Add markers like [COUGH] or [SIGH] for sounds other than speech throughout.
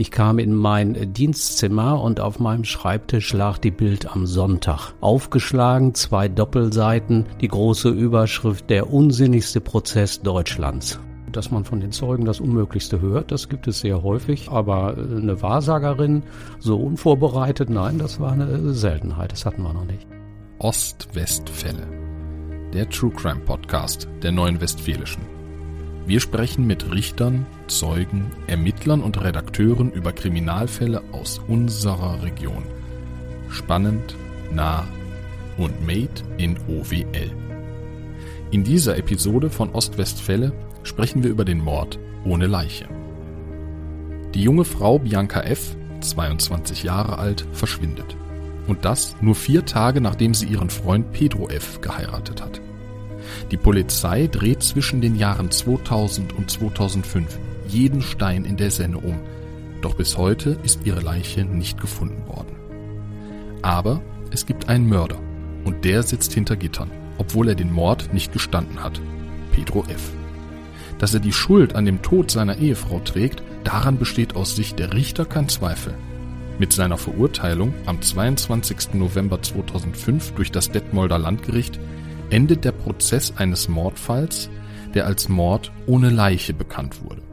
Ich kam in mein Dienstzimmer und auf meinem Schreibtisch lag die Bild am Sonntag. Aufgeschlagen, zwei Doppelseiten, die große Überschrift Der unsinnigste Prozess Deutschlands. Dass man von den Zeugen das Unmöglichste hört, das gibt es sehr häufig. Aber eine Wahrsagerin, so unvorbereitet, nein, das war eine Seltenheit. Das hatten wir noch nicht. Ost-West-Fälle. Der True Crime Podcast der Neuen Westfälischen. Wir sprechen mit Richtern, Zeugen, Ermittlern und Redakteuren über Kriminalfälle aus unserer Region. Spannend, nah und made in OWL. In dieser Episode von Ostwestfälle sprechen wir über den Mord ohne Leiche. Die junge Frau Bianca F., 22 Jahre alt, verschwindet. Und das nur vier Tage nachdem sie ihren Freund Pedro F. geheiratet hat. Die Polizei dreht zwischen den Jahren 2000 und 2005 jeden Stein in der Senne um, doch bis heute ist ihre Leiche nicht gefunden worden. Aber es gibt einen Mörder und der sitzt hinter Gittern, obwohl er den Mord nicht gestanden hat. Pedro F. Dass er die Schuld an dem Tod seiner Ehefrau trägt, daran besteht aus Sicht der Richter kein Zweifel. Mit seiner Verurteilung am 22. November 2005 durch das Detmolder Landgericht endet der Prozess eines Mordfalls, der als Mord ohne Leiche bekannt wurde.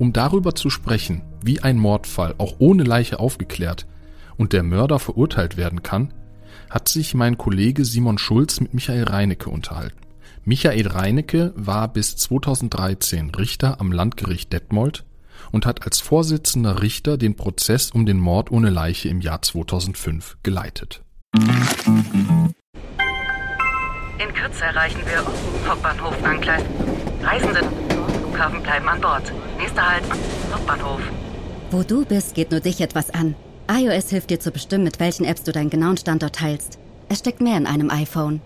Um darüber zu sprechen, wie ein Mordfall auch ohne Leiche aufgeklärt und der Mörder verurteilt werden kann, hat sich mein Kollege Simon Schulz mit Michael Reinecke unterhalten. Michael Reinecke war bis 2013 Richter am Landgericht Detmold und hat als Vorsitzender Richter den Prozess um den Mord ohne Leiche im Jahr 2005 geleitet. In Kürze erreichen wir Hauptbahnhof Angleis. Reisende Flughafen bleiben an Bord. Nächster Halt, Hauptbahnhof. Wo du bist, geht nur dich etwas an. iOS hilft dir zu bestimmen, mit welchen Apps du deinen genauen Standort teilst. Es steckt mehr in einem iPhone.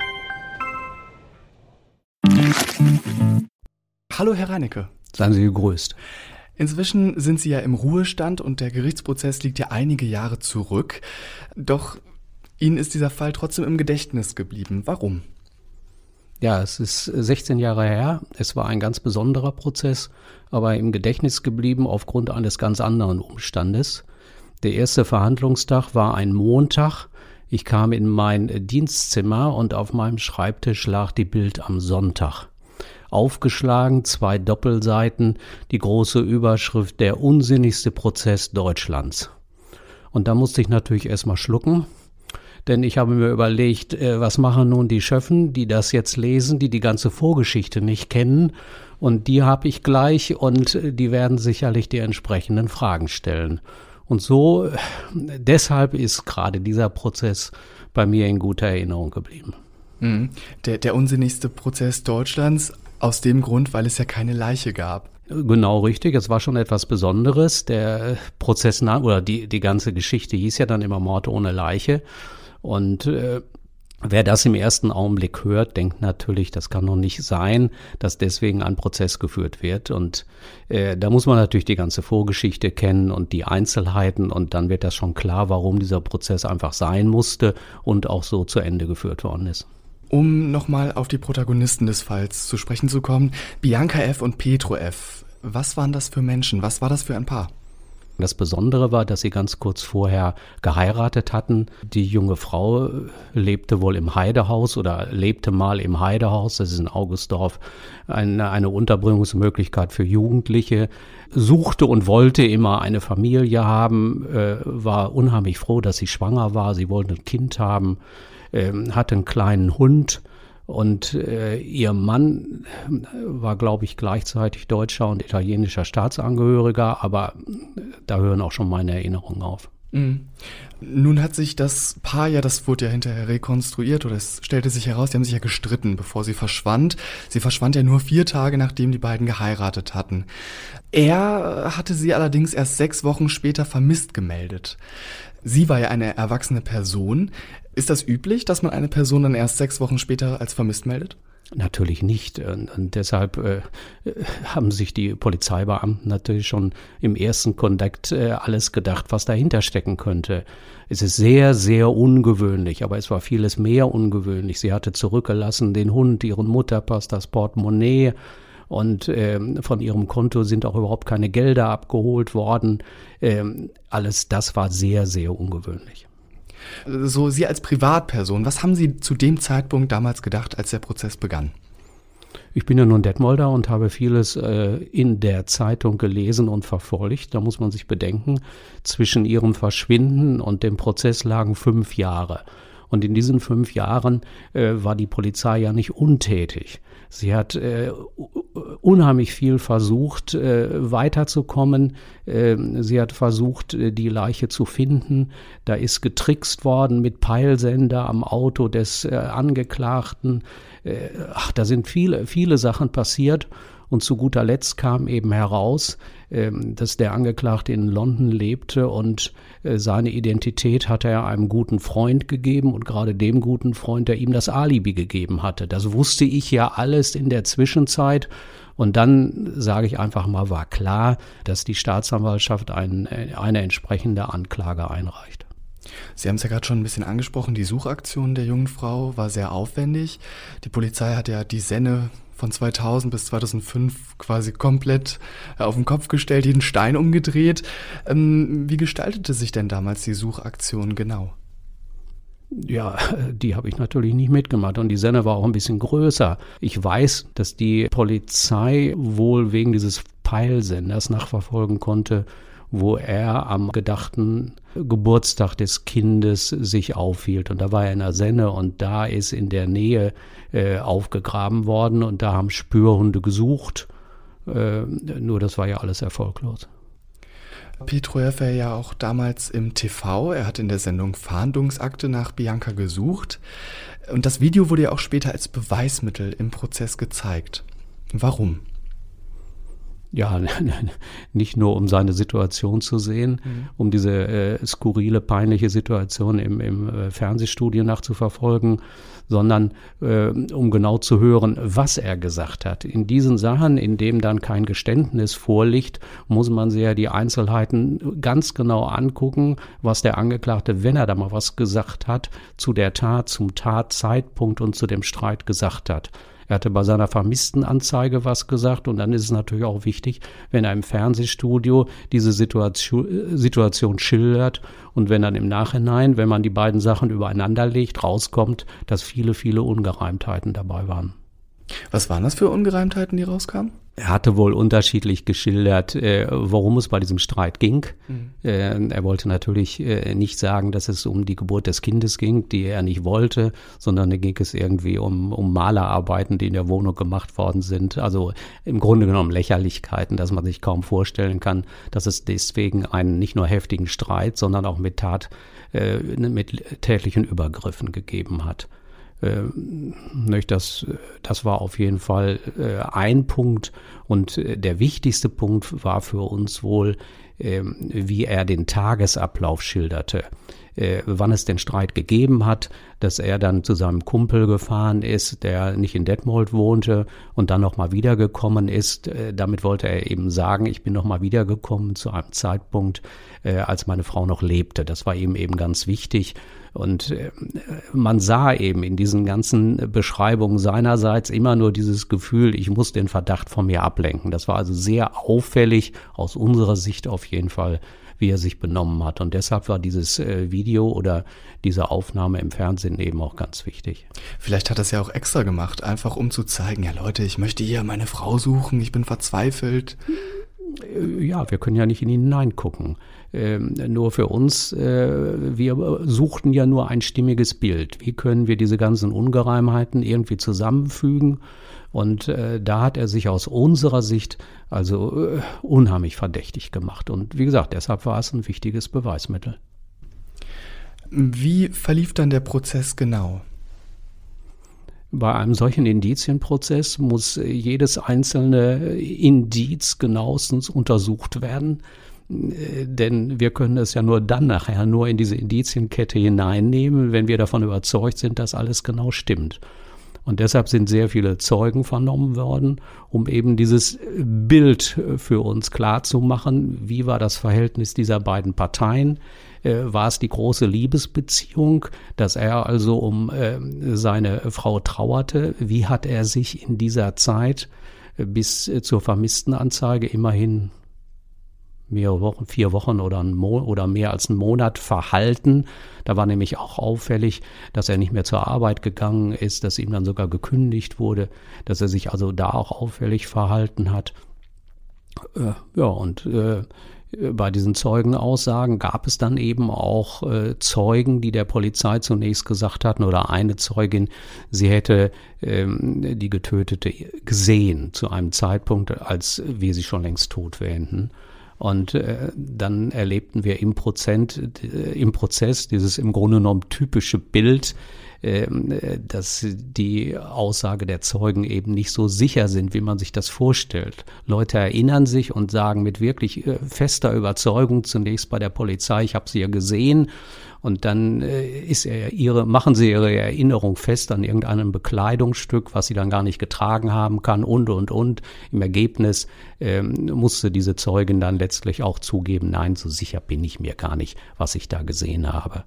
Hallo, Herr Reinecke. Seien Sie gegrüßt. Inzwischen sind Sie ja im Ruhestand und der Gerichtsprozess liegt ja einige Jahre zurück. Doch Ihnen ist dieser Fall trotzdem im Gedächtnis geblieben. Warum? Ja, es ist 16 Jahre her. Es war ein ganz besonderer Prozess, aber im Gedächtnis geblieben aufgrund eines ganz anderen Umstandes. Der erste Verhandlungstag war ein Montag. Ich kam in mein Dienstzimmer und auf meinem Schreibtisch lag die Bild am Sonntag. Aufgeschlagen, zwei Doppelseiten, die große Überschrift Der unsinnigste Prozess Deutschlands. Und da musste ich natürlich erstmal schlucken denn ich habe mir überlegt, äh, was machen nun die Schöffen, die das jetzt lesen, die die ganze Vorgeschichte nicht kennen. Und die habe ich gleich und äh, die werden sicherlich die entsprechenden Fragen stellen. Und so, äh, deshalb ist gerade dieser Prozess bei mir in guter Erinnerung geblieben. Mhm. Der, der unsinnigste Prozess Deutschlands aus dem Grund, weil es ja keine Leiche gab. Genau richtig. Es war schon etwas Besonderes. Der Prozess oder die, die ganze Geschichte hieß ja dann immer Mord ohne Leiche. Und äh, Wer das im ersten Augenblick hört, denkt natürlich, das kann doch nicht sein, dass deswegen ein Prozess geführt wird. Und äh, da muss man natürlich die ganze Vorgeschichte kennen und die Einzelheiten und dann wird das schon klar, warum dieser Prozess einfach sein musste und auch so zu Ende geführt worden ist. Um nochmal auf die Protagonisten des Falls zu sprechen zu kommen, Bianca F. und Petro F. Was waren das für Menschen? Was war das für ein Paar? Das Besondere war, dass sie ganz kurz vorher geheiratet hatten. Die junge Frau lebte wohl im Heidehaus oder lebte mal im Heidehaus, das ist in Augustdorf, eine, eine Unterbringungsmöglichkeit für Jugendliche, suchte und wollte immer eine Familie haben, äh, war unheimlich froh, dass sie schwanger war, sie wollte ein Kind haben, äh, hatte einen kleinen Hund und äh, ihr Mann war, glaube ich, gleichzeitig deutscher und italienischer Staatsangehöriger, aber da hören auch schon meine Erinnerungen auf. Mhm. Nun hat sich das Paar ja, das wurde ja hinterher rekonstruiert oder es stellte sich heraus, die haben sich ja gestritten, bevor sie verschwand. Sie verschwand ja nur vier Tage, nachdem die beiden geheiratet hatten. Er hatte sie allerdings erst sechs Wochen später vermisst gemeldet. Sie war ja eine erwachsene Person. Ist das üblich, dass man eine Person dann erst sechs Wochen später als vermisst meldet? Natürlich nicht. Und, und deshalb äh, haben sich die Polizeibeamten natürlich schon im ersten Kontakt äh, alles gedacht, was dahinter stecken könnte. Es ist sehr, sehr ungewöhnlich, aber es war vieles mehr ungewöhnlich. Sie hatte zurückgelassen den Hund, ihren Mutterpass, das Portemonnaie und ähm, von ihrem Konto sind auch überhaupt keine Gelder abgeholt worden. Ähm, alles das war sehr, sehr ungewöhnlich. So, Sie als Privatperson, was haben Sie zu dem Zeitpunkt damals gedacht, als der Prozess begann? Ich bin ja nun Detmolder und habe vieles äh, in der Zeitung gelesen und verfolgt. Da muss man sich bedenken, zwischen ihrem Verschwinden und dem Prozess lagen fünf Jahre. Und in diesen fünf Jahren äh, war die Polizei ja nicht untätig. Sie hat äh, unheimlich viel versucht, äh, weiterzukommen. Äh, sie hat versucht, äh, die Leiche zu finden. Da ist getrickst worden mit Peilsender am Auto des äh, Angeklagten. Äh, ach, da sind viele, viele Sachen passiert. Und zu guter Letzt kam eben heraus, ähm, dass der Angeklagte in London lebte und äh, seine Identität hatte er einem guten Freund gegeben und gerade dem guten Freund, der ihm das Alibi gegeben hatte. Das wusste ich ja alles in der Zwischenzeit. Und dann, sage ich einfach mal, war klar, dass die Staatsanwaltschaft ein, äh, eine entsprechende Anklage einreicht. Sie haben es ja gerade schon ein bisschen angesprochen, die Suchaktion der jungen Frau war sehr aufwendig. Die Polizei hat ja die Senne von 2000 bis 2005 quasi komplett äh, auf den Kopf gestellt, jeden Stein umgedreht. Ähm, wie gestaltete sich denn damals die Suchaktion genau? Ja, [LAUGHS] die habe ich natürlich nicht mitgemacht und die Senne war auch ein bisschen größer. Ich weiß, dass die Polizei wohl wegen dieses Peilsenders nachverfolgen konnte, wo er am gedachten Geburtstag des Kindes sich aufhielt. Und da war er in der Senne und da ist in der Nähe äh, aufgegraben worden und da haben Spürhunde gesucht. Äh, nur das war ja alles erfolglos. Pietro war ja auch damals im TV. Er hat in der Sendung Fahndungsakte nach Bianca gesucht. Und das Video wurde ja auch später als Beweismittel im Prozess gezeigt. Warum? Ja, [LAUGHS] nicht nur um seine Situation zu sehen, mhm. um diese äh, skurrile, peinliche Situation im, im äh, Fernsehstudio nachzuverfolgen, sondern äh, um genau zu hören, was er gesagt hat. In diesen Sachen, in dem dann kein Geständnis vorliegt, muss man sich ja die Einzelheiten ganz genau angucken, was der Angeklagte, wenn er da mal was gesagt hat, zu der Tat, zum Tatzeitpunkt und zu dem Streit gesagt hat. Er hatte bei seiner Vermisstenanzeige was gesagt und dann ist es natürlich auch wichtig, wenn er im Fernsehstudio diese Situation, Situation schildert und wenn dann im Nachhinein, wenn man die beiden Sachen übereinander legt, rauskommt, dass viele, viele Ungereimtheiten dabei waren. Was waren das für Ungereimtheiten, die rauskamen? Er hatte wohl unterschiedlich geschildert, äh, worum es bei diesem Streit ging. Mhm. Äh, er wollte natürlich äh, nicht sagen, dass es um die Geburt des Kindes ging, die er nicht wollte, sondern da ging es irgendwie um, um Malerarbeiten, die in der Wohnung gemacht worden sind. Also im Grunde genommen Lächerlichkeiten, dass man sich kaum vorstellen kann, dass es deswegen einen nicht nur heftigen Streit, sondern auch mit Tat, äh, mit tätlichen Übergriffen gegeben hat. Äh, das, das war auf jeden Fall äh, ein Punkt. Und äh, der wichtigste Punkt war für uns wohl, ähm, wie er den Tagesablauf schilderte. Wann es den Streit gegeben hat, dass er dann zu seinem Kumpel gefahren ist, der nicht in Detmold wohnte und dann nochmal wiedergekommen ist. Damit wollte er eben sagen, ich bin nochmal wiedergekommen zu einem Zeitpunkt, als meine Frau noch lebte. Das war ihm eben ganz wichtig. Und äh, man sah eben in diesen ganzen Beschreibungen seinerseits immer nur dieses Gefühl, ich muss den Verdacht von mir ablenken. Das war also sehr auffällig aus unserer Sicht auf jeden Fall wie er sich benommen hat. Und deshalb war dieses äh, Video oder diese Aufnahme im Fernsehen eben auch ganz wichtig. Vielleicht hat er es ja auch extra gemacht, einfach um zu zeigen, ja Leute, ich möchte hier meine Frau suchen, ich bin verzweifelt. Äh, ja, wir können ja nicht in ihn hineingucken. Ähm, nur für uns, äh, wir suchten ja nur ein stimmiges Bild. Wie können wir diese ganzen Ungereimheiten irgendwie zusammenfügen? Und äh, da hat er sich aus unserer Sicht also äh, unheimlich verdächtig gemacht. Und wie gesagt, deshalb war es ein wichtiges Beweismittel. Wie verlief dann der Prozess genau? Bei einem solchen Indizienprozess muss jedes einzelne Indiz genauestens untersucht werden. Denn wir können es ja nur dann nachher nur in diese Indizienkette hineinnehmen, wenn wir davon überzeugt sind, dass alles genau stimmt. Und deshalb sind sehr viele Zeugen vernommen worden, um eben dieses Bild für uns klar zu machen. Wie war das Verhältnis dieser beiden Parteien? Äh, war es die große Liebesbeziehung, dass er also um äh, seine Frau trauerte? Wie hat er sich in dieser Zeit bis zur vermissten Anzeige immerhin mehrere Wochen, vier Wochen oder, ein Mo oder mehr als einen Monat verhalten. Da war nämlich auch auffällig, dass er nicht mehr zur Arbeit gegangen ist, dass ihm dann sogar gekündigt wurde, dass er sich also da auch auffällig verhalten hat. Äh, ja, und äh, bei diesen Zeugenaussagen gab es dann eben auch äh, Zeugen, die der Polizei zunächst gesagt hatten, oder eine Zeugin, sie hätte ähm, die Getötete gesehen zu einem Zeitpunkt, als wir sie schon längst tot wähnten. Und äh, dann erlebten wir im, Prozent, äh, im Prozess dieses im Grunde genommen typische Bild, ähm, äh, dass die Aussage der Zeugen eben nicht so sicher sind, wie man sich das vorstellt. Leute erinnern sich und sagen mit wirklich äh, fester Überzeugung zunächst bei der Polizei, ich habe sie ja gesehen und dann äh, ist er ihre, machen sie ihre Erinnerung fest an irgendeinem Bekleidungsstück, was sie dann gar nicht getragen haben kann und und und. Im Ergebnis ähm, musste diese Zeugin dann letztlich auch zugeben, nein, so sicher bin ich mir gar nicht, was ich da gesehen habe.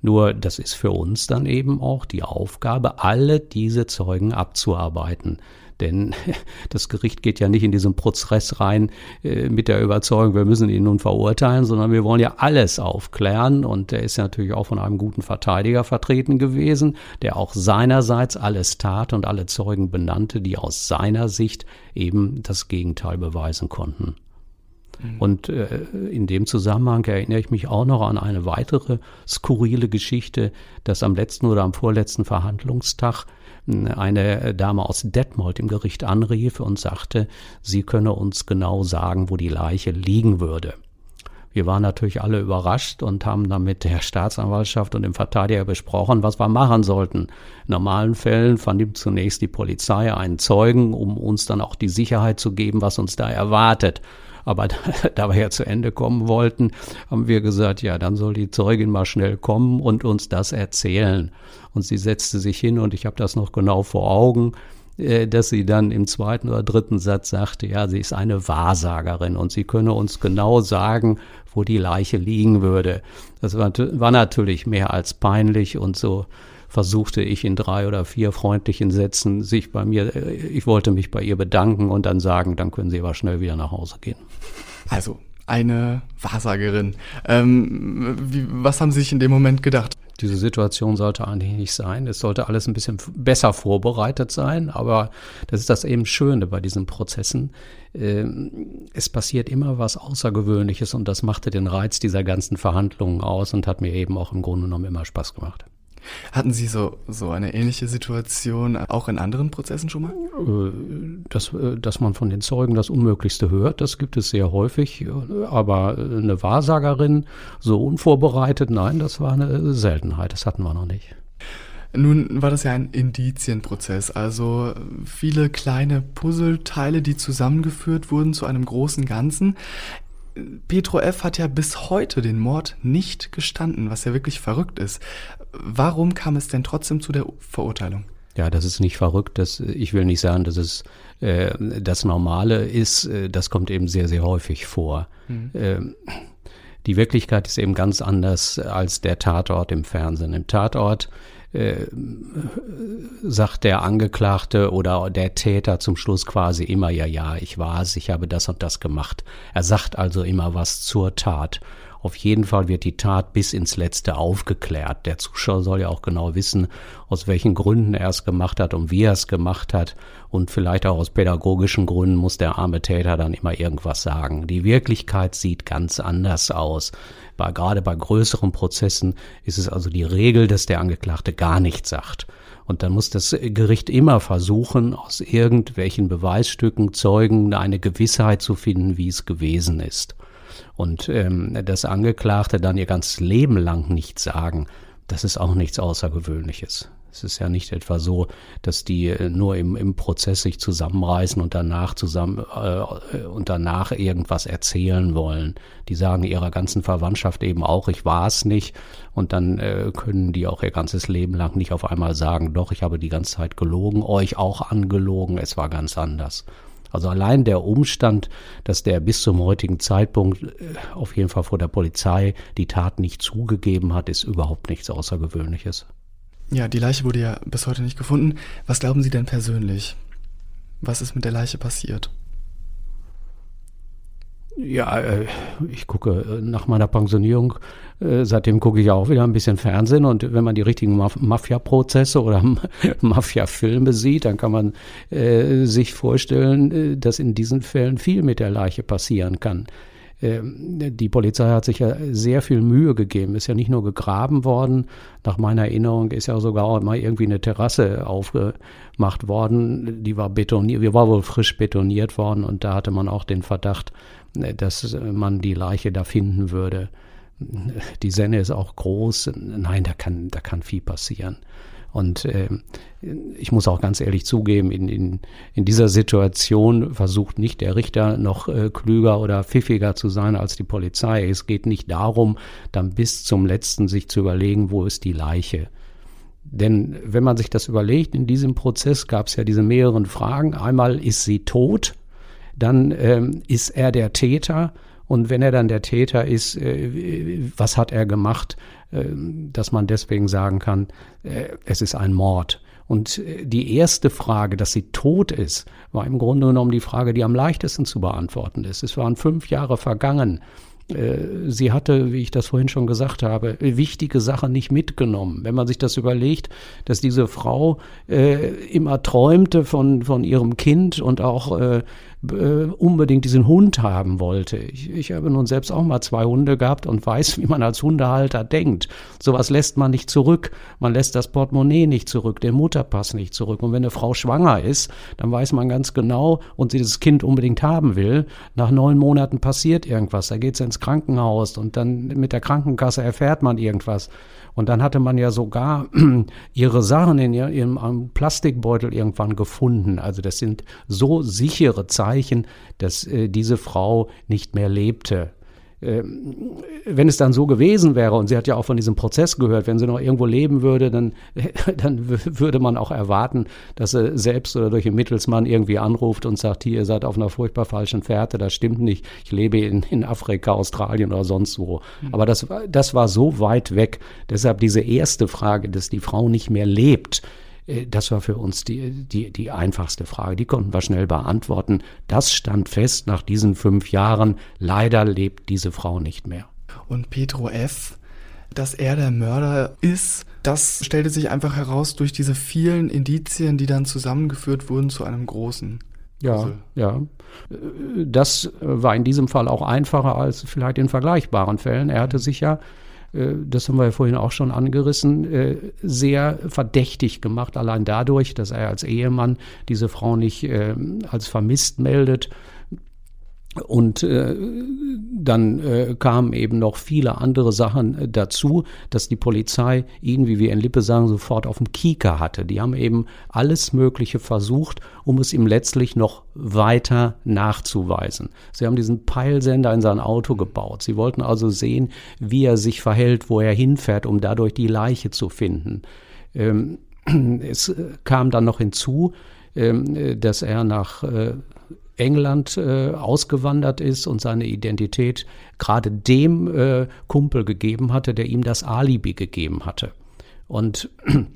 Nur das ist für uns dann eben auch die Aufgabe, alle diese Zeugen abzuarbeiten. Denn [LAUGHS] das Gericht geht ja nicht in diesen Prozess rein äh, mit der Überzeugung, wir müssen ihn nun verurteilen, sondern wir wollen ja alles aufklären. Und er ist ja natürlich auch von einem guten Verteidiger vertreten gewesen, der auch seinerseits alles tat und alle Zeugen benannte, die aus seiner Sicht eben das Gegenteil beweisen konnten. Mhm. Und äh, in dem Zusammenhang erinnere ich mich auch noch an eine weitere skurrile Geschichte, dass am letzten oder am vorletzten Verhandlungstag eine Dame aus Detmold im Gericht anrief und sagte, sie könne uns genau sagen, wo die Leiche liegen würde. Wir waren natürlich alle überrascht und haben dann mit der Staatsanwaltschaft und dem Verteidiger besprochen, was wir machen sollten. In normalen Fällen vernimmt zunächst die Polizei einen Zeugen, um uns dann auch die Sicherheit zu geben, was uns da erwartet. Aber [LAUGHS] da, wir ja zu Ende kommen wollten, haben wir gesagt, ja, dann soll die Zeugin mal schnell kommen und uns das erzählen. Und sie setzte sich hin und ich habe das noch genau vor Augen äh, dass sie dann im zweiten oder dritten Satz sagte, ja, sie ist eine Wahrsagerin und sie könne uns genau sagen, wo die Leiche liegen würde. Das war, war natürlich mehr als peinlich und so versuchte ich in drei oder vier freundlichen Sätzen sich bei mir, äh, ich wollte mich bei ihr bedanken und dann sagen, dann können Sie aber schnell wieder nach Hause gehen. Also eine Wahrsagerin. Ähm, wie, was haben Sie sich in dem Moment gedacht? Diese Situation sollte eigentlich nicht sein. Es sollte alles ein bisschen besser vorbereitet sein, aber das ist das eben Schöne bei diesen Prozessen. Ähm, es passiert immer was Außergewöhnliches und das machte den Reiz dieser ganzen Verhandlungen aus und hat mir eben auch im Grunde genommen immer Spaß gemacht. Hatten Sie so, so eine ähnliche Situation auch in anderen Prozessen schon mal? Äh, dass, äh, dass man von den Zeugen das Unmöglichste hört, das gibt es sehr häufig. Aber eine Wahrsagerin so unvorbereitet, nein, das war eine Seltenheit. Das hatten wir noch nicht. Nun war das ja ein Indizienprozess, also viele kleine Puzzleteile, die zusammengeführt wurden zu einem großen Ganzen. Petro F. hat ja bis heute den Mord nicht gestanden, was ja wirklich verrückt ist. Warum kam es denn trotzdem zu der Verurteilung? Ja, das ist nicht verrückt. Das, ich will nicht sagen, dass es äh, das Normale ist. Äh, das kommt eben sehr, sehr häufig vor. Mhm. Ähm, die Wirklichkeit ist eben ganz anders als der Tatort im Fernsehen. Im Tatort äh, sagt der Angeklagte oder der Täter zum Schluss quasi immer, ja, ja, ich war es, ich habe das und das gemacht. Er sagt also immer was zur Tat. Auf jeden Fall wird die Tat bis ins Letzte aufgeklärt. Der Zuschauer soll ja auch genau wissen, aus welchen Gründen er es gemacht hat und wie er es gemacht hat. Und vielleicht auch aus pädagogischen Gründen muss der arme Täter dann immer irgendwas sagen. Die Wirklichkeit sieht ganz anders aus. Bei, gerade bei größeren Prozessen ist es also die Regel, dass der Angeklagte gar nichts sagt. Und dann muss das Gericht immer versuchen, aus irgendwelchen Beweisstücken, Zeugen eine Gewissheit zu finden, wie es gewesen ist. Und ähm, das Angeklagte dann ihr ganzes Leben lang nichts sagen, das ist auch nichts Außergewöhnliches. Es ist ja nicht etwa so, dass die äh, nur im, im Prozess sich zusammenreißen und danach zusammen äh, und danach irgendwas erzählen wollen. Die sagen ihrer ganzen Verwandtschaft eben auch, ich war es nicht. Und dann äh, können die auch ihr ganzes Leben lang nicht auf einmal sagen, doch, ich habe die ganze Zeit gelogen, euch auch angelogen, es war ganz anders. Also allein der Umstand, dass der bis zum heutigen Zeitpunkt äh, auf jeden Fall vor der Polizei die Tat nicht zugegeben hat, ist überhaupt nichts Außergewöhnliches. Ja, die Leiche wurde ja bis heute nicht gefunden. Was glauben Sie denn persönlich? Was ist mit der Leiche passiert? Ja, äh, ich gucke äh, nach meiner Pensionierung, äh, seitdem gucke ich auch wieder ein bisschen Fernsehen und wenn man die richtigen Mafia-Prozesse oder [LAUGHS] Mafia-Filme sieht, dann kann man sich vorstellen, dass in diesen Fällen viel mit der Leiche passieren kann. Ähm, die Polizei hat sich ja sehr viel Mühe gegeben, ist ja nicht nur gegraben worden, nach meiner Erinnerung ist ja sogar mal irgendwie eine Terrasse aufgemacht worden, die war betoniert, die war wohl frisch betoniert worden und da hatte man auch den Verdacht, dass man die Leiche da finden würde. Die Senne ist auch groß. Nein, da kann, da kann viel passieren. Und äh, ich muss auch ganz ehrlich zugeben, in, in, in dieser Situation versucht nicht der Richter noch äh, klüger oder pfiffiger zu sein als die Polizei. Es geht nicht darum, dann bis zum letzten sich zu überlegen, wo ist die Leiche. Denn wenn man sich das überlegt, in diesem Prozess gab es ja diese mehreren Fragen. Einmal, ist sie tot? Dann ähm, ist er der Täter. Und wenn er dann der Täter ist, äh, was hat er gemacht, äh, dass man deswegen sagen kann, äh, es ist ein Mord. Und äh, die erste Frage, dass sie tot ist, war im Grunde genommen die Frage, die am leichtesten zu beantworten ist. Es waren fünf Jahre vergangen. Äh, sie hatte, wie ich das vorhin schon gesagt habe, wichtige Sachen nicht mitgenommen. Wenn man sich das überlegt, dass diese Frau äh, immer träumte von, von ihrem Kind und auch äh, äh, unbedingt diesen Hund haben wollte. Ich, ich habe nun selbst auch mal zwei Hunde gehabt und weiß, wie man als Hundehalter denkt. Sowas lässt man nicht zurück. Man lässt das Portemonnaie nicht zurück, den Mutterpass nicht zurück. Und wenn eine Frau schwanger ist, dann weiß man ganz genau und sie das Kind unbedingt haben will, nach neun Monaten passiert irgendwas. Da geht sie ins Krankenhaus und dann mit der Krankenkasse erfährt man irgendwas. Und dann hatte man ja sogar [CLEARS THROAT] ihre Sachen in ihrem Plastikbeutel irgendwann gefunden. Also das sind so sichere Zeichen, dass äh, diese Frau nicht mehr lebte. Ähm, wenn es dann so gewesen wäre, und sie hat ja auch von diesem Prozess gehört, wenn sie noch irgendwo leben würde, dann, [LAUGHS] dann würde man auch erwarten, dass sie selbst oder durch einen Mittelsmann irgendwie anruft und sagt, hier, ihr seid auf einer furchtbar falschen Fährte, das stimmt nicht, ich lebe in, in Afrika, Australien oder sonst wo. Mhm. Aber das, das war so weit weg. Deshalb diese erste Frage, dass die Frau nicht mehr lebt, das war für uns die, die, die einfachste Frage. Die konnten wir schnell beantworten. Das stand fest nach diesen fünf Jahren. Leider lebt diese Frau nicht mehr. Und Petro F., dass er der Mörder ist, das stellte sich einfach heraus durch diese vielen Indizien, die dann zusammengeführt wurden zu einem großen. Ja, Puzzle. ja. Das war in diesem Fall auch einfacher als vielleicht in vergleichbaren Fällen. Er hatte sich ja äh, das haben wir ja vorhin auch schon angerissen, äh, sehr verdächtig gemacht, allein dadurch, dass er als Ehemann diese Frau nicht äh, als vermisst meldet und äh, dann äh, kamen eben noch viele andere Sachen äh, dazu, dass die Polizei ihn, wie wir in Lippe sagen, sofort auf dem Kieker hatte. Die haben eben alles Mögliche versucht, um es ihm letztlich noch weiter nachzuweisen. Sie haben diesen Peilsender in sein Auto gebaut. Sie wollten also sehen, wie er sich verhält, wo er hinfährt, um dadurch die Leiche zu finden. Ähm, [CLEARS THROAT] es äh, kam dann noch hinzu, ähm, dass er nach äh, England äh, ausgewandert ist und seine Identität gerade dem äh, Kumpel gegeben hatte, der ihm das Alibi gegeben hatte. Und [CLEARS THROAT]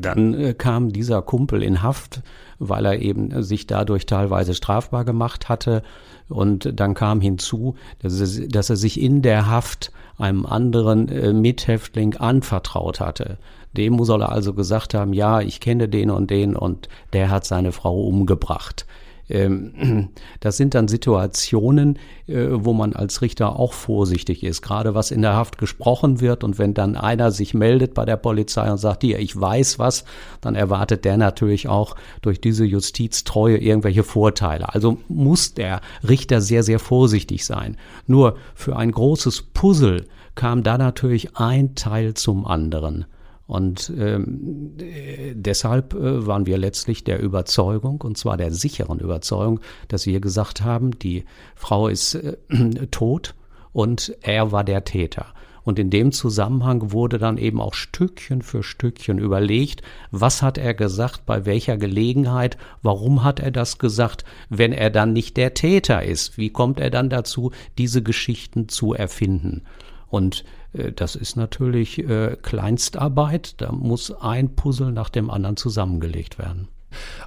dann äh, kam dieser Kumpel in Haft, weil er eben sich dadurch teilweise strafbar gemacht hatte. Und dann kam hinzu, dass er, dass er sich in der Haft einem anderen äh, Mithäftling anvertraut hatte. Dem soll er also gesagt haben, ja, ich kenne den und den und der hat seine Frau umgebracht. Ähm, [CLEARS THROAT] das sind dann Situationen, äh, wo man als Richter auch vorsichtig ist, gerade was in der Haft gesprochen wird. Und wenn dann einer sich meldet bei der Polizei und sagt, hier, ich weiß was, dann erwartet der natürlich auch durch diese Justiztreue irgendwelche Vorteile. Also muss der Richter sehr, sehr vorsichtig sein. Nur für ein großes Puzzle kam da natürlich ein Teil zum anderen. Und ähm, deshalb äh, waren wir letztlich der Überzeugung, und zwar der sicheren Überzeugung, dass wir gesagt haben, die Frau ist äh, [CLEARS THROAT] tot und er war der Täter. Und in dem Zusammenhang wurde dann eben auch Stückchen für Stückchen überlegt, was hat er gesagt, bei welcher Gelegenheit, warum hat er das gesagt, wenn er dann nicht der Täter ist, wie kommt er dann dazu, diese Geschichten zu erfinden. Und äh, das ist natürlich äh, Kleinstarbeit. Da muss ein Puzzle nach dem anderen zusammengelegt werden.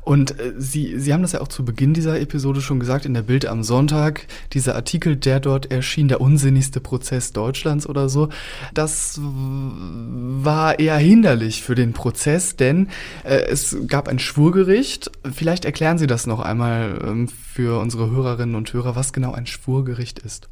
Und äh, Sie, Sie haben das ja auch zu Beginn dieser Episode schon gesagt, in der Bild am Sonntag, dieser Artikel, der dort erschien, der unsinnigste Prozess Deutschlands oder so, das war eher hinderlich für den Prozess, denn äh, es gab ein Schwurgericht. Vielleicht erklären Sie das noch einmal ähm, für unsere Hörerinnen und Hörer, was genau ein Schwurgericht ist.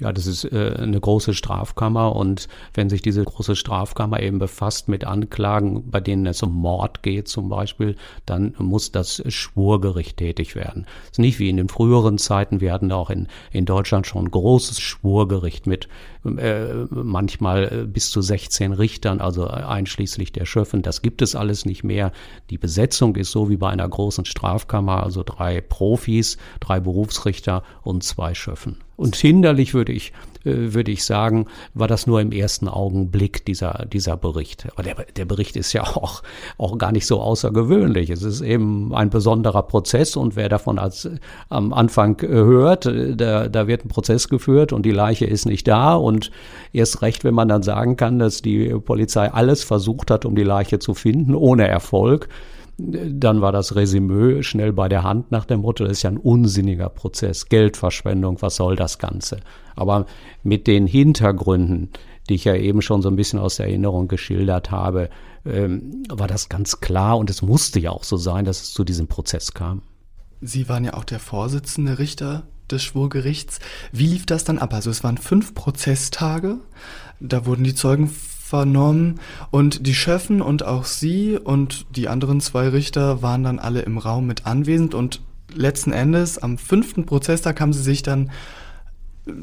Ja, das ist äh, eine große Strafkammer und wenn sich diese große Strafkammer eben befasst mit Anklagen, bei denen es um Mord geht zum Beispiel, dann muss das Schwurgericht tätig werden. Das ist nicht wie in den früheren Zeiten. Wir hatten auch in, in Deutschland schon ein großes Schwurgericht mit äh, manchmal äh, bis zu 16 Richtern, also einschließlich der Schöffen. Das gibt es alles nicht mehr. Die Besetzung ist so wie bei einer großen Strafkammer, also drei Profis, drei Berufsrichter und zwei Schöffen. Und hinderlich würde ich, äh, würde ich sagen, war das nur im ersten Augenblick dieser, dieser Bericht. Aber der, der Bericht ist ja [LAUGHS] auch, auch gar nicht so außergewöhnlich. Es ist eben ein besonderer Prozess und wer davon als am Anfang hört, da, da wird ein Prozess geführt und die Leiche ist nicht da und erst recht, wenn man dann sagen kann, dass die Polizei alles versucht hat, um die Leiche zu finden, ohne Erfolg dann war das Resümee schnell bei der Hand nach dem Motto, das ist ja ein unsinniger Prozess, Geldverschwendung, was soll das Ganze? Aber mit den Hintergründen, die ich ja eben schon so ein bisschen aus der Erinnerung geschildert habe, ähm, war das ganz klar und es musste ja auch so sein, dass es zu diesem Prozess kam. Sie waren ja auch der Vorsitzende Richter des Schwurgerichts. Wie lief das dann ab? Also es waren fünf Prozesstage, da wurden die Zeugen vernommen und die Schöffen und auch sie und die anderen zwei Richter waren dann alle im Raum mit anwesend und letzten Endes am fünften Prozesstag haben sie sich dann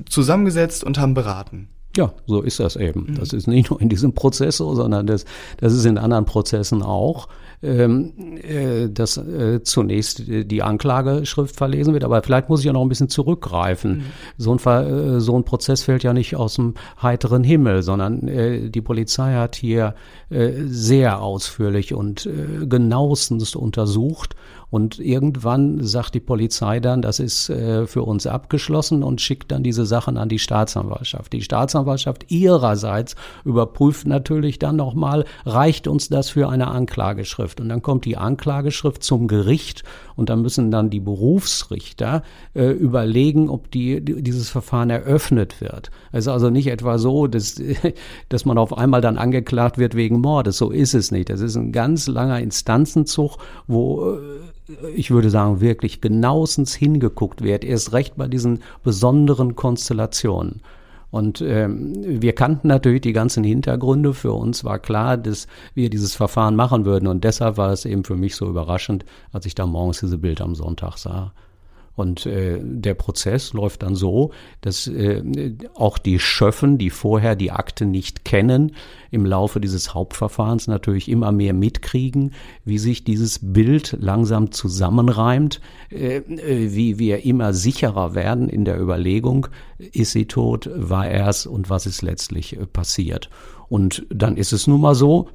zusammengesetzt und haben beraten. Ja, so ist das eben. Mhm. Das ist nicht nur in diesem Prozess so, sondern das, das ist in anderen Prozessen auch, ähm, äh, dass äh, zunächst die Anklageschrift verlesen wird. Aber vielleicht muss ich ja noch ein bisschen zurückgreifen. Mhm. So, ein, äh, so ein Prozess fällt ja nicht aus dem heiteren Himmel, sondern äh, die Polizei hat hier äh, sehr ausführlich und äh, genauestens untersucht und irgendwann sagt die Polizei dann, das ist äh, für uns abgeschlossen und schickt dann diese Sachen an die Staatsanwaltschaft. Die Staatsanwaltschaft ihrerseits überprüft natürlich dann nochmal, reicht uns das für eine Anklageschrift? Und dann kommt die Anklageschrift zum Gericht und dann müssen dann die Berufsrichter äh, überlegen, ob die, dieses Verfahren eröffnet wird. Es ist also nicht etwa so, dass, [LAUGHS] dass man auf einmal dann angeklagt wird wegen Mordes. So ist es nicht. Das ist ein ganz langer Instanzenzug, wo äh, ich würde sagen, wirklich genauestens hingeguckt wird, erst recht bei diesen besonderen Konstellationen. Und ähm, wir kannten natürlich die ganzen Hintergründe. Für uns war klar, dass wir dieses Verfahren machen würden. Und deshalb war es eben für mich so überraschend, als ich da morgens diese Bild am Sonntag sah. Und äh, der Prozess läuft dann so, dass äh, auch die Schöffen, die vorher die Akte nicht kennen, im Laufe dieses Hauptverfahrens natürlich immer mehr mitkriegen, wie sich dieses Bild langsam zusammenreimt, äh, wie wir immer sicherer werden in der Überlegung, ist sie tot, war er es und was ist letztlich äh, passiert. Und dann ist es nun mal so,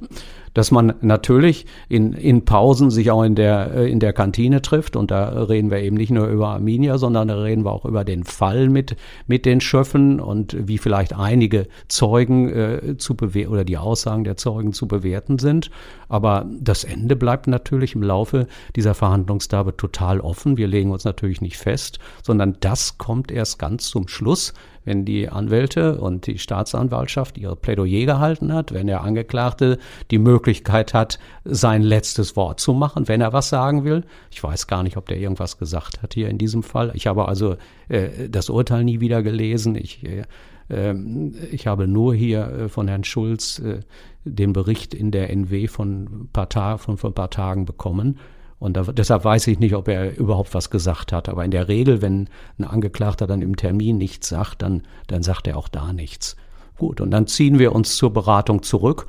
dass man natürlich in, in Pausen sich auch in der, äh, in der Kantine trifft. Und da reden wir eben nicht nur über Arminia, sondern da reden wir auch über den Fall mit, mit den Schöffen und wie vielleicht einige Zeugen äh, zu bewerten oder die Aussagen der Zeugen zu bewerten sind. Aber das Ende bleibt natürlich im Laufe dieser Verhandlungsdauer total offen. Wir legen uns natürlich nicht fest, sondern das kommt erst ganz zum Schluss, wenn die Anwälte und die Staatsanwaltschaft ihre Plädoyer gehalten hat, wenn der Angeklagte die Möglichkeit hat, sein letztes Wort zu machen, wenn er was sagen will. Ich weiß gar nicht, ob der irgendwas gesagt hat hier in diesem Fall. Ich habe also äh, das Urteil nie wieder gelesen. Ich, äh, ähm, ich habe nur hier äh, von Herrn Schulz äh, den Bericht in der NW von, paar von, von ein paar Tagen bekommen. Und da, deshalb weiß ich nicht, ob er überhaupt was gesagt hat. Aber in der Regel, wenn ein Angeklagter dann im Termin nichts sagt, dann, dann sagt er auch da nichts. Gut, und dann ziehen wir uns zur Beratung zurück.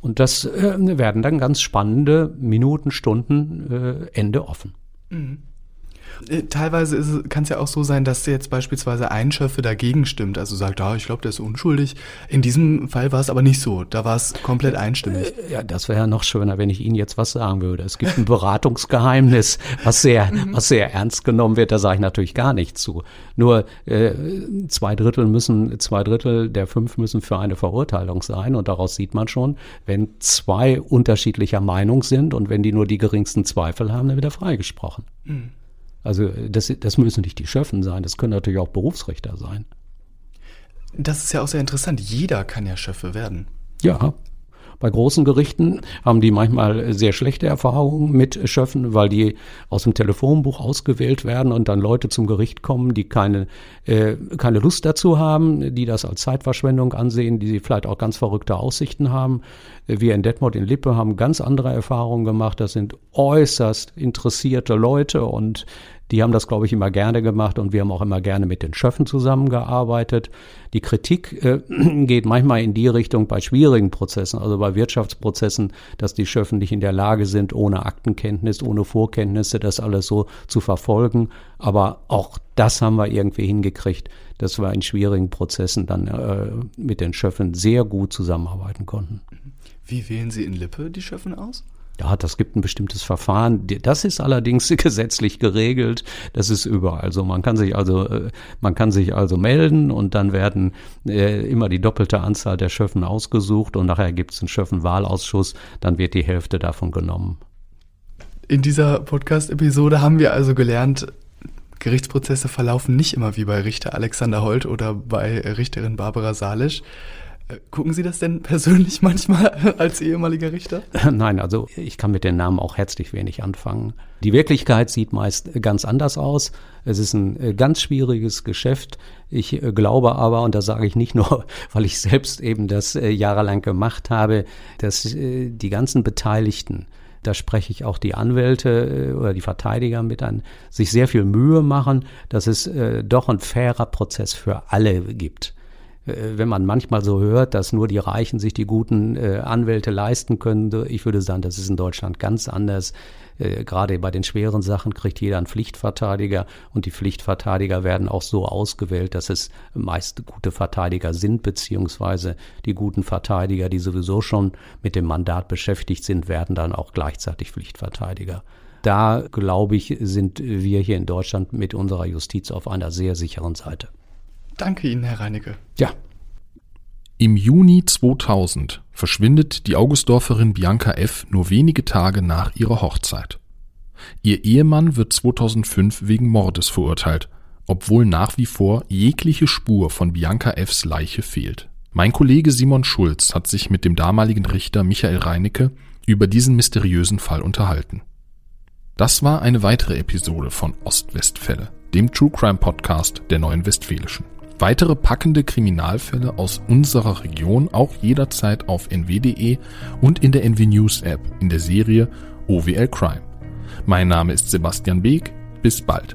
Und das äh, werden dann ganz spannende Minuten, Stunden, äh, Ende offen. Mhm. Äh, teilweise kann es ja auch so sein, dass jetzt beispielsweise ein Schöffe dagegen stimmt, also sagt, ah, ich glaube, der ist unschuldig. In diesem Fall war es aber nicht so. Da war es komplett einstimmig. Äh, ja, das wäre ja noch schöner, wenn ich Ihnen jetzt was sagen würde. Es gibt ein Beratungsgeheimnis, [LAUGHS] was sehr, was sehr ernst genommen wird. Da sage ich natürlich gar nichts zu. Nur äh, zwei Drittel müssen, zwei Drittel der fünf müssen für eine Verurteilung sein. Und daraus sieht man schon, wenn zwei unterschiedlicher Meinung sind und wenn die nur die geringsten Zweifel haben, dann wird er freigesprochen. Mhm. Also das, das müssen nicht die Schöffen sein, das können natürlich auch Berufsrichter sein. Das ist ja auch sehr interessant. Jeder kann ja Schöffe werden. Ja, bei großen Gerichten haben die manchmal sehr schlechte Erfahrungen mit Schöffen, weil die aus dem Telefonbuch ausgewählt werden und dann Leute zum Gericht kommen, die keine, äh, keine Lust dazu haben, die das als Zeitverschwendung ansehen, die vielleicht auch ganz verrückte Aussichten haben. Wir in Detmold in Lippe haben ganz andere Erfahrungen gemacht. Das sind äußerst interessierte Leute und die haben das, glaube ich, immer gerne gemacht und wir haben auch immer gerne mit den Schöffen zusammengearbeitet. Die Kritik äh, [CLEARS THROAT] geht manchmal in die Richtung bei schwierigen Prozessen, also bei Wirtschaftsprozessen, dass die Schöffen nicht in der Lage sind, ohne Aktenkenntnis, ohne Vorkenntnisse das alles so zu verfolgen. Aber auch das haben wir irgendwie hingekriegt, dass wir in schwierigen Prozessen dann äh, mit den Schöffen sehr gut zusammenarbeiten konnten. Wie wählen Sie in Lippe die Schöffen aus? Ja, das gibt ein bestimmtes Verfahren. Das ist allerdings [LAUGHS] gesetzlich geregelt. Das ist überall so. Man kann sich also, äh, man kann sich also melden und dann werden äh, immer die doppelte Anzahl der Schöffen ausgesucht und nachher gibt es einen Schöffenwahlausschuss. Dann wird die Hälfte davon genommen. In dieser Podcast-Episode haben wir also gelernt, Gerichtsprozesse verlaufen nicht immer wie bei Richter Alexander Holt oder bei Richterin Barbara Salisch. Äh, gucken Sie das denn persönlich [LAUGHS] manchmal als ehemaliger Richter? [LAUGHS] Nein, also ich kann mit den Namen auch herzlich wenig anfangen. Die Wirklichkeit sieht meist ganz anders aus. Es ist ein äh, ganz schwieriges Geschäft. Ich äh, glaube aber, und das sage ich nicht nur, [LAUGHS] weil ich selbst eben das jahrelang gemacht habe, dass die ganzen Beteiligten, da spreche ich auch die Anwälte oder die Verteidiger mit an, sich sehr viel Mühe machen, dass es doch ein fairer Prozess für alle gibt. Äh, wenn man manchmal so hört, dass nur die Reichen sich die guten äh, Anwälte leisten können, ich würde sagen, das ist in Deutschland ganz anders. Äh, gerade bei den schweren Sachen kriegt jeder einen Pflichtverteidiger und die Pflichtverteidiger werden auch so ausgewählt, dass es meist gute Verteidiger sind, beziehungsweise die guten Verteidiger, die sowieso schon mit dem Mandat beschäftigt sind, werden dann auch gleichzeitig Pflichtverteidiger. Da, glaube ich, sind wir hier in Deutschland mit unserer Justiz auf einer sehr sicheren Seite. Danke Ihnen, Herr Reinecke. Ja. Im Juni 2000 verschwindet die Augustdorferin Bianca F. nur wenige Tage nach ihrer Hochzeit. Ihr Ehemann wird 2005 wegen Mordes verurteilt, obwohl nach wie vor jegliche Spur von Bianca F.s Leiche fehlt. Mein Kollege Simon Schulz hat sich mit dem damaligen Richter Michael Reinecke über diesen mysteriösen Fall unterhalten. Das war eine weitere Episode von Ostwestfälle, dem True Crime Podcast der Neuen Westfälischen. Weitere packende Kriminalfälle aus unserer Region auch jederzeit auf nw.de und in der NW News App in der Serie OWL Crime. Mein Name ist Sebastian Beek. Bis bald.